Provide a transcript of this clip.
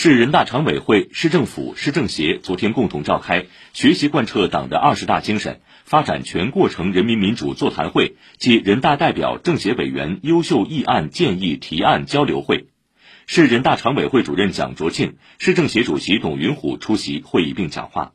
市人大常委会市政府市政协昨天共同召开学习贯彻党的二十大精神发展全过程人民民主座谈会暨人大代表政协委员优秀议案建议提案交流会。市人大常委会主任蒋卓庆市政协主席董云虎出席会议并讲话。